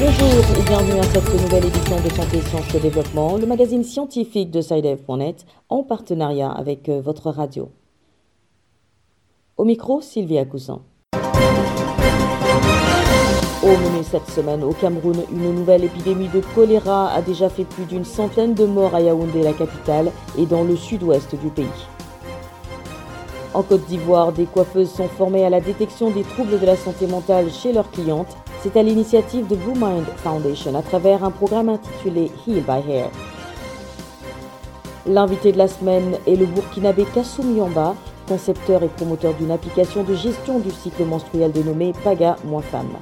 Bonjour et bienvenue à cette nouvelle édition de Santé, Sciences et Développement, le magazine scientifique de SciDev.net en partenariat avec euh, votre radio. Au micro, Sylvia Cousin. Au menu cette semaine, au Cameroun, une nouvelle épidémie de choléra a déjà fait plus d'une centaine de morts à Yaoundé, la capitale, et dans le sud-ouest du pays. En Côte d'Ivoire, des coiffeuses sont formées à la détection des troubles de la santé mentale chez leurs clientes. C'est à l'initiative de Blue Mind Foundation à travers un programme intitulé Heal by Hair. L'invité de la semaine est le Burkinabé Kassoum Yamba, concepteur et promoteur d'une application de gestion du cycle menstruel dénommée Paga Moins Femme.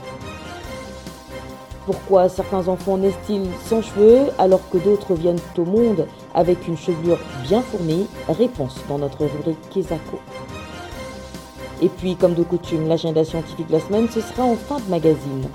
Pourquoi certains enfants naissent-ils sans cheveux alors que d'autres viennent au monde avec une chevelure bien fournie Réponse dans notre rubrique Kesako. Et puis, comme de coutume, l'agenda scientifique de la semaine, ce sera en fin de magazine.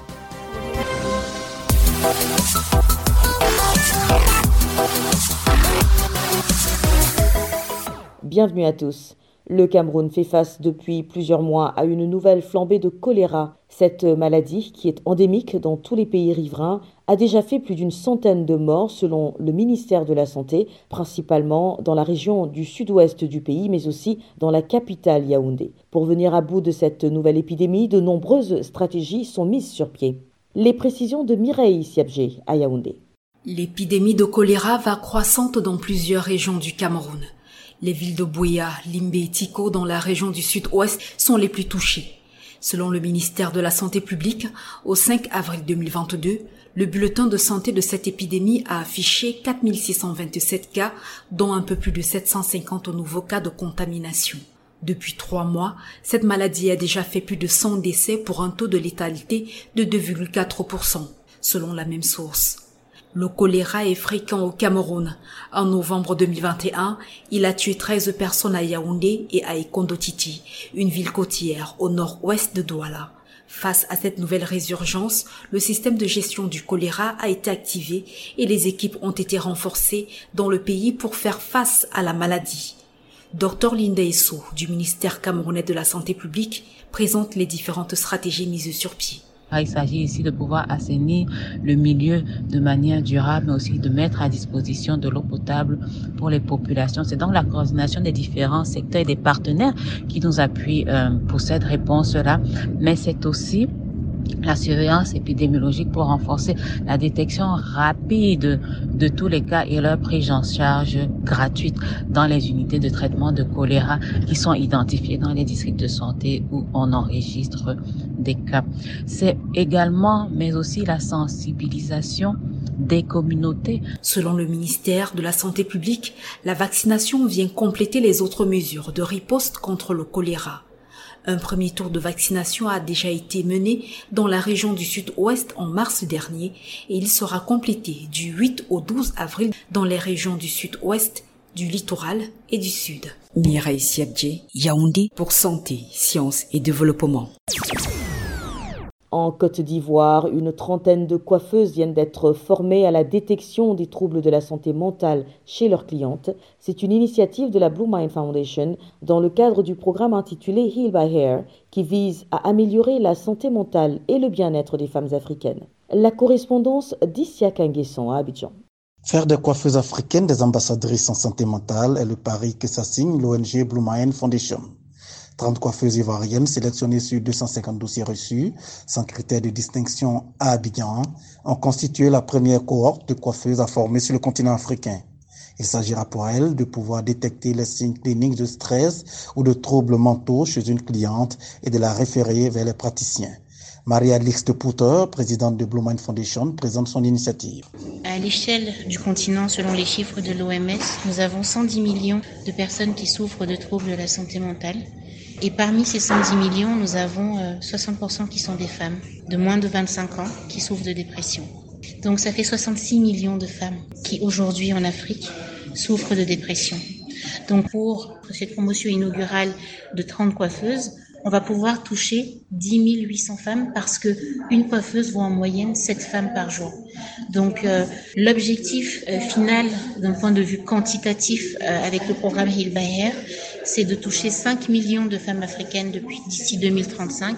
Bienvenue à tous. Le Cameroun fait face depuis plusieurs mois à une nouvelle flambée de choléra. Cette maladie, qui est endémique dans tous les pays riverains, a déjà fait plus d'une centaine de morts selon le ministère de la Santé, principalement dans la région du sud-ouest du pays, mais aussi dans la capitale Yaoundé. Pour venir à bout de cette nouvelle épidémie, de nombreuses stratégies sont mises sur pied. Les précisions de Mireille Siabgé à Yaoundé. L'épidémie de choléra va croissante dans plusieurs régions du Cameroun. Les villes de Bouya, Limbe et Tiko dans la région du sud-ouest sont les plus touchées. Selon le ministère de la Santé publique, au 5 avril 2022, le bulletin de santé de cette épidémie a affiché 4627 cas, dont un peu plus de 750 nouveaux cas de contamination. Depuis trois mois, cette maladie a déjà fait plus de 100 décès pour un taux de létalité de 2,4%, selon la même source. Le choléra est fréquent au Cameroun. En novembre 2021, il a tué 13 personnes à Yaoundé et à Ekondotiti, une ville côtière au nord-ouest de Douala. Face à cette nouvelle résurgence, le système de gestion du choléra a été activé et les équipes ont été renforcées dans le pays pour faire face à la maladie. Dr Linda Esso, du ministère camerounais de la Santé publique, présente les différentes stratégies mises sur pied. Il s'agit ici de pouvoir assainir le milieu de manière durable, mais aussi de mettre à disposition de l'eau potable pour les populations. C'est donc la coordination des différents secteurs et des partenaires qui nous appuient euh, pour cette réponse-là, mais c'est aussi la surveillance épidémiologique pour renforcer la détection rapide de tous les cas et leur prise en charge gratuite dans les unités de traitement de choléra qui sont identifiées dans les districts de santé où on enregistre des cas. C'est également, mais aussi la sensibilisation des communautés. Selon le ministère de la Santé publique, la vaccination vient compléter les autres mesures de riposte contre le choléra. Un premier tour de vaccination a déjà été mené dans la région du sud-ouest en mars dernier et il sera complété du 8 au 12 avril dans les régions du sud-ouest, du littoral et du sud. Mireille Siabdje, Yaoundé pour santé, sciences et développement. En Côte d'Ivoire, une trentaine de coiffeuses viennent d'être formées à la détection des troubles de la santé mentale chez leurs clientes. C'est une initiative de la Blue Mind Foundation dans le cadre du programme intitulé Heal by Hair qui vise à améliorer la santé mentale et le bien-être des femmes africaines. La correspondance d'Issia Kanguesson à Abidjan. Faire des coiffeuses africaines des ambassadrices en santé mentale est le pari que s'assigne l'ONG Blue Mind Foundation. 30 coiffeuses ivoiriennes sélectionnées sur 250 dossiers reçus, sans critère de distinction à Abidjan, ont constitué la première cohorte de coiffeuses à former sur le continent africain. Il s'agira pour elles de pouvoir détecter les signes cliniques de stress ou de troubles mentaux chez une cliente et de la référer vers les praticiens. Maria Lix de Pouter, présidente de Blue Mind Foundation, présente son initiative. À l'échelle du continent, selon les chiffres de l'OMS, nous avons 110 millions de personnes qui souffrent de troubles de la santé mentale. Et parmi ces 110 millions, nous avons 60% qui sont des femmes de moins de 25 ans qui souffrent de dépression. Donc ça fait 66 millions de femmes qui aujourd'hui en Afrique souffrent de dépression. Donc pour cette promotion inaugurale de 30 coiffeuses, on va pouvoir toucher 10 800 femmes parce que une coiffeuse voit en moyenne 7 femmes par jour. Donc euh, l'objectif euh, final d'un point de vue quantitatif euh, avec le programme Heal by c'est de toucher 5 millions de femmes africaines depuis d'ici 2035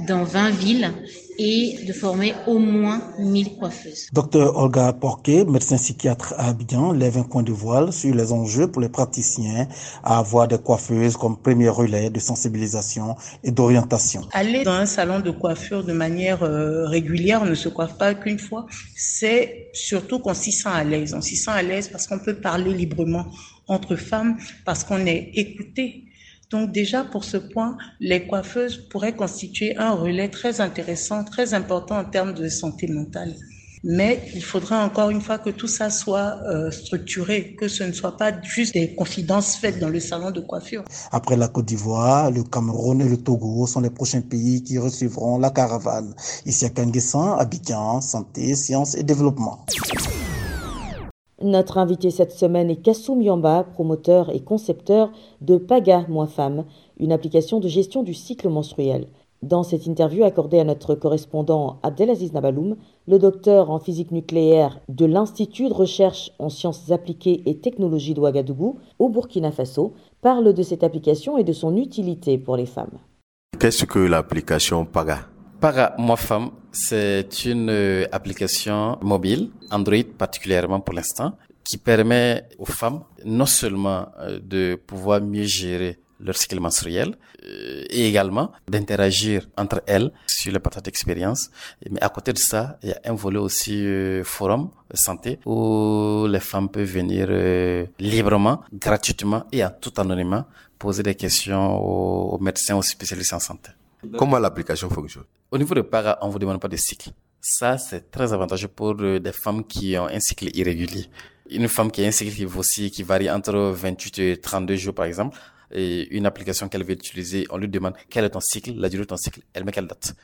dans 20 villes et de former au moins 1000 coiffeuses. Docteur Olga Porquet, médecin psychiatre à Abidjan, lève un point de voile sur les enjeux pour les praticiens à avoir des coiffeuses comme premier relais de sensibilisation et d'orientation. Aller dans un salon de coiffure de manière euh, régulière, on ne se coiffe pas qu'une fois, c'est surtout qu'on s'y sent à l'aise. On s'y sent à l'aise parce qu'on peut parler librement entre femmes, parce qu'on est écouté donc déjà pour ce point, les coiffeuses pourraient constituer un relais très intéressant, très important en termes de santé mentale. Mais il faudra encore une fois que tout ça soit euh, structuré, que ce ne soit pas juste des confidences faites dans le salon de coiffure. Après la Côte d'Ivoire, le Cameroun et le Togo sont les prochains pays qui recevront la caravane. Ici à Kanguessan, Abidjan, santé, sciences et développement. Notre invité cette semaine est Kassoum Yamba, promoteur et concepteur de Paga Moi Femme, une application de gestion du cycle menstruel. Dans cette interview accordée à notre correspondant Abdelaziz Nabaloum, le docteur en physique nucléaire de l'Institut de recherche en sciences appliquées et technologies d'Ouagadougou au Burkina Faso parle de cette application et de son utilité pour les femmes. Qu'est-ce que l'application Paga? Para Moi Femme, c'est une euh, application mobile, Android particulièrement pour l'instant, qui permet aux femmes non seulement euh, de pouvoir mieux gérer leur cycle menstruel euh, et également d'interagir entre elles sur le partage d'expérience. Mais à côté de ça, il y a un volet aussi forum santé où les femmes peuvent venir librement, gratuitement et en tout anonymat poser des questions aux médecins, aux spécialistes en santé. Comment l'application fonctionne? Au niveau de para, on vous demande pas de cycle. Ça, c'est très avantageux pour euh, des femmes qui ont un cycle irrégulier. Une femme qui a un cycle qui, qui varie entre 28 et 32 jours, par exemple, et une application qu'elle veut utiliser, on lui demande quel est ton cycle, la durée de ton cycle, elle met quelle date.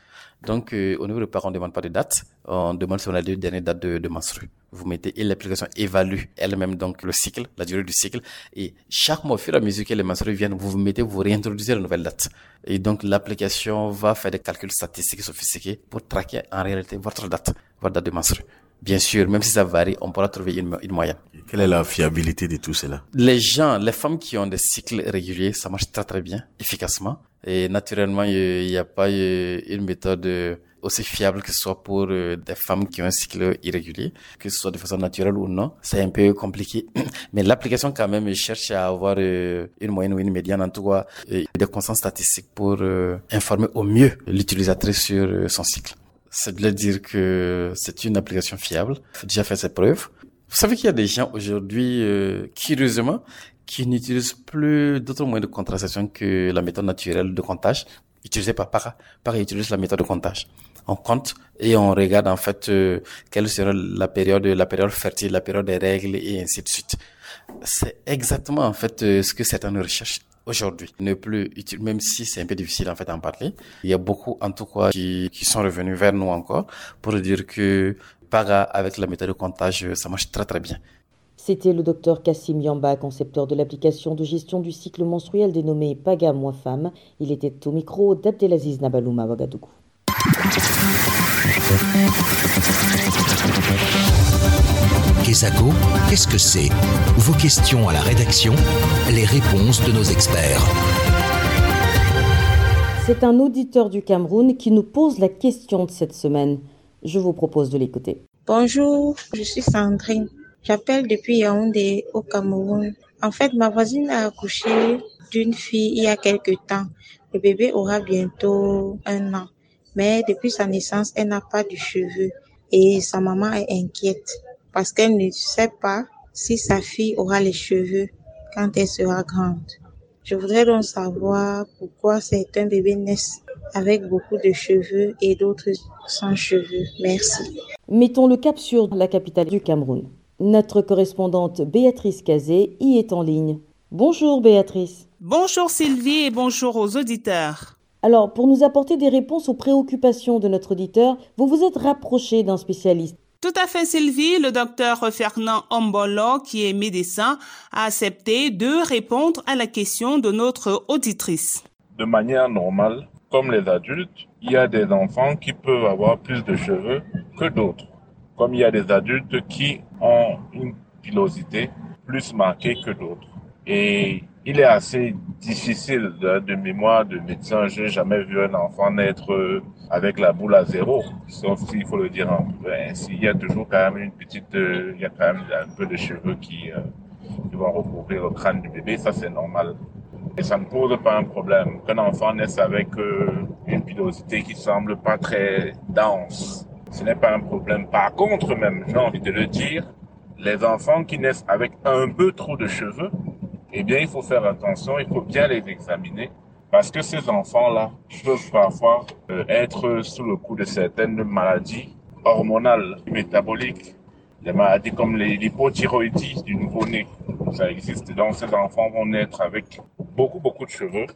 Donc, euh, au niveau de parents, on ne demande pas de date, on demande si on a les dernières dates de, de menstru. Vous mettez et l'application évalue elle-même donc le cycle, la durée du cycle, et chaque mois, au fur et à mesure que les menstrues viennent, vous vous mettez, vous réintroduisez la nouvelle date. Et donc, l'application va faire des calculs statistiques sophistiqués pour traquer en réalité votre date, votre date de menstru. Bien sûr, même si ça varie, on pourra trouver une, une, moyenne. Quelle est la fiabilité de tout cela? Les gens, les femmes qui ont des cycles réguliers, ça marche très très bien, efficacement. Et naturellement, il n'y a pas une méthode aussi fiable que ce soit pour euh, des femmes qui ont un cycle irrégulier, que ce soit de façon naturelle ou non. C'est un peu compliqué. Mais l'application quand même cherche à avoir euh, une moyenne ou une médiane, en tout cas, des constantes statistiques pour euh, informer au mieux l'utilisatrice sur son cycle c'est de dire que c'est une application fiable, déjà faire ses preuves. Vous savez qu'il y a des gens aujourd'hui, euh, curieusement, qui n'utilisent plus d'autres moyens de contraception que la méthode naturelle de comptage, utilisée par para. Para utilise la méthode de comptage. On compte et on regarde en fait euh, quelle sera la période, la période fertile, la période des règles et ainsi de suite. C'est exactement en fait euh, ce que certaines recherches aujourd'hui ne plus même si c'est un peu difficile en fait d'en parler. Il y a beaucoup en tout cas qui, qui sont revenus vers nous encore pour dire que para avec la méthode de comptage, ça marche très très bien. C'était le docteur Kassim Yamba, concepteur de l'application de gestion du cycle menstruel dénommée Paga Moi Femme. Il était au micro d'Abdelaziz Nabalouma Ouagadougou. Kesako, qu'est-ce que c'est Vos questions à la rédaction, les réponses de nos experts. C'est un auditeur du Cameroun qui nous pose la question de cette semaine. Je vous propose de l'écouter. Bonjour, je suis Sandrine. J'appelle depuis Yaoundé au Cameroun. En fait, ma voisine a accouché d'une fille il y a quelque temps. Le bébé aura bientôt un an. Mais depuis sa naissance, elle n'a pas de cheveux et sa maman est inquiète parce qu'elle ne sait pas si sa fille aura les cheveux quand elle sera grande. Je voudrais donc savoir pourquoi certains bébés naissent avec beaucoup de cheveux et d'autres sans cheveux. Merci. Mettons le cap sur la capitale du Cameroun. Notre correspondante Béatrice Cazé y est en ligne. Bonjour Béatrice. Bonjour Sylvie et bonjour aux auditeurs. Alors, pour nous apporter des réponses aux préoccupations de notre auditeur, vous vous êtes rapproché d'un spécialiste. Tout à fait, Sylvie. Le docteur Fernand Ombolo, qui est médecin, a accepté de répondre à la question de notre auditrice. De manière normale, comme les adultes, il y a des enfants qui peuvent avoir plus de cheveux que d'autres. Comme il y a des adultes qui ont une pilosité plus marquée que d'autres. Et il est assez difficile de, de mémoire de médecin. J'ai jamais vu un enfant naître avec la boule à zéro, sauf s'il faut le dire ainsi. Il y a toujours quand même une petite, euh, il y a quand même un peu de cheveux qui, euh, qui vont recouvrir le crâne du bébé. Ça, c'est normal. Et ça ne pose pas un problème. Qu'un enfant naisse avec une pilosité qui semble pas très dense, ce n'est pas un problème. Par contre, même, j'ai envie de le dire, les enfants qui naissent avec un peu trop de cheveux, eh bien, il faut faire attention, il faut bien les examiner parce que ces enfants-là peuvent parfois euh, être sous le coup de certaines maladies hormonales, métaboliques, des maladies comme l'hypothyroïdie du nouveau-né. Ça existe. Donc, ces enfants vont naître avec beaucoup, beaucoup de cheveux.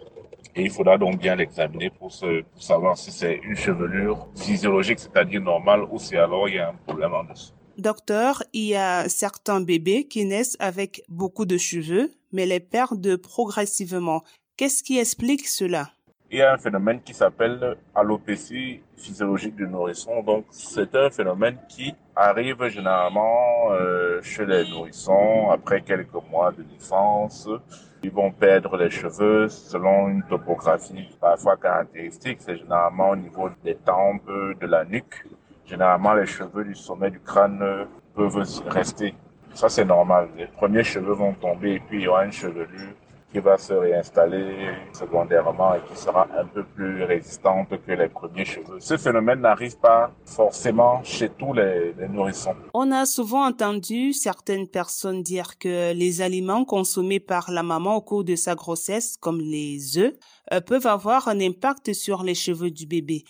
Et il faudra donc bien l'examiner pour, pour savoir si c'est une chevelure physiologique, c'est-à-dire normale, ou si alors il y a un problème en dessous. Docteur, il y a certains bébés qui naissent avec beaucoup de cheveux, mais les perdent progressivement. Qu'est-ce qui explique cela? Il y a un phénomène qui s'appelle alopécie physiologique du nourrisson. Donc, c'est un phénomène qui arrive généralement euh, chez les nourrissons après quelques mois de naissance. Ils vont perdre les cheveux selon une topographie parfois caractéristique. C'est généralement au niveau des tempes, de la nuque. Généralement, les cheveux du sommet du crâne peuvent rester. Ça, c'est normal. Les premiers cheveux vont tomber et puis il y aura une chevelure qui va se réinstaller secondairement et qui sera un peu plus résistante que les premiers cheveux. Ce phénomène n'arrive pas forcément chez tous les, les, nourrissons. On a souvent entendu certaines personnes dire que les aliments consommés par la maman au cours de sa grossesse, comme les œufs, euh, peuvent avoir un impact sur les cheveux du bébé.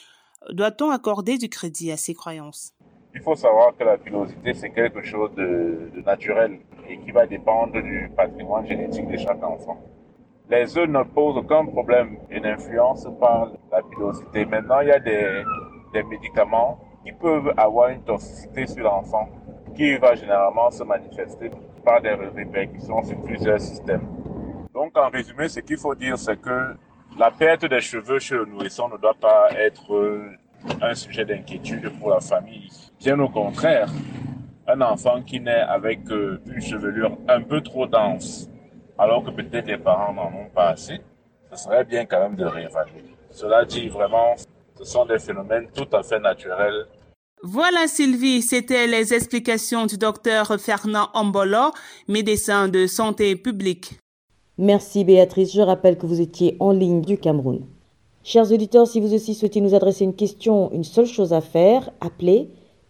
Doit-on accorder du crédit à ces croyances? Il faut savoir que la pilosité, c'est quelque chose de, de, naturel et qui va dépendre du patrimoine génétique de chaque enfant. Les œufs ne posent aucun problème et n'influencent pas la pilosité. Maintenant, il y a des, des médicaments qui peuvent avoir une toxicité sur l'enfant qui va généralement se manifester par des répercussions sur plusieurs systèmes. Donc, en résumé, ce qu'il faut dire, c'est que la perte des cheveux chez le nourrisson ne doit pas être un sujet d'inquiétude pour la famille. Bien au contraire, un enfant qui naît avec une chevelure un peu trop dense, alors que peut-être les parents n'en ont pas assez, ce serait bien quand même de réévaluer. Cela dit vraiment, ce sont des phénomènes tout à fait naturels voilà Sylvie, c'était les explications du docteur Fernand Ambolo, médecin de santé publique. Merci Béatrice, je rappelle que vous étiez en ligne du Cameroun. Chers auditeurs, si vous aussi souhaitez nous adresser une question, une seule chose à faire, appelez,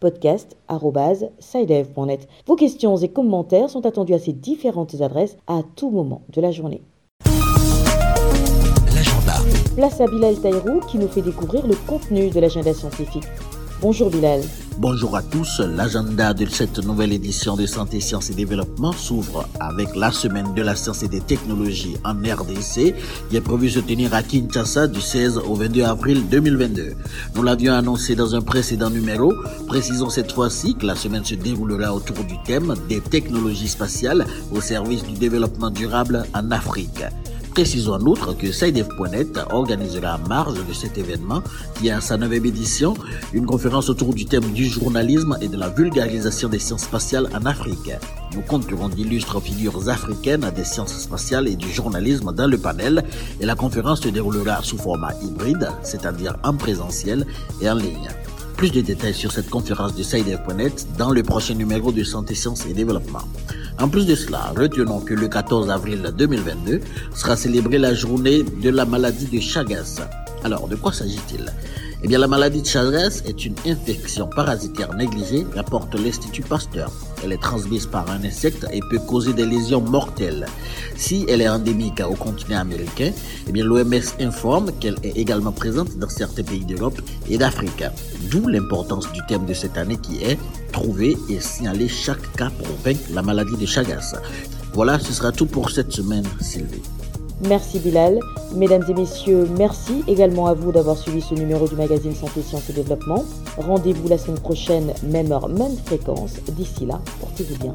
podcast sidev.net. Vos questions et commentaires sont attendus à ces différentes adresses à tout moment de la journée. L'agenda. Place à Bilal Taïrou qui nous fait découvrir le contenu de l'agenda scientifique. Bonjour Bilal. Bonjour à tous. L'agenda de cette nouvelle édition de Santé, Sciences et Développement s'ouvre avec la semaine de la science et des technologies en RDC qui est prévue se tenir à Kinshasa du 16 au 22 avril 2022. Nous l'avions annoncé dans un précédent numéro. Précisons cette fois-ci que la semaine se déroulera autour du thème des technologies spatiales au service du développement durable en Afrique. Précisons en outre que SciDev.net organisera en marge de cet événement, qui est à sa neuvième édition, une conférence autour du thème du journalisme et de la vulgarisation des sciences spatiales en Afrique. Nous compterons d'illustres figures africaines des sciences spatiales et du journalisme dans le panel et la conférence se déroulera sous format hybride, c'est-à-dire en présentiel et en ligne. Plus de détails sur cette conférence de SciDev.net dans le prochain numéro de Santé, Sciences et Développement. En plus de cela, retenons que le 14 avril 2022 sera célébrée la journée de la maladie de Chagas. Alors, de quoi s'agit-il? Eh bien, la maladie de Chagas est une infection parasitaire négligée, rapporte l'Institut Pasteur. Elle est transmise par un insecte et peut causer des lésions mortelles. Si elle est endémique au continent américain, eh l'OMS informe qu'elle est également présente dans certains pays d'Europe et d'Afrique. D'où l'importance du thème de cette année qui est trouver et signaler chaque cas pour vaincre la maladie de Chagas. Voilà, ce sera tout pour cette semaine, Sylvie. Merci Bilal. Mesdames et messieurs, merci également à vous d'avoir suivi ce numéro du magazine Santé, Sciences et Développement. Rendez-vous la semaine prochaine, même heure, même fréquence. D'ici là, portez-vous bien.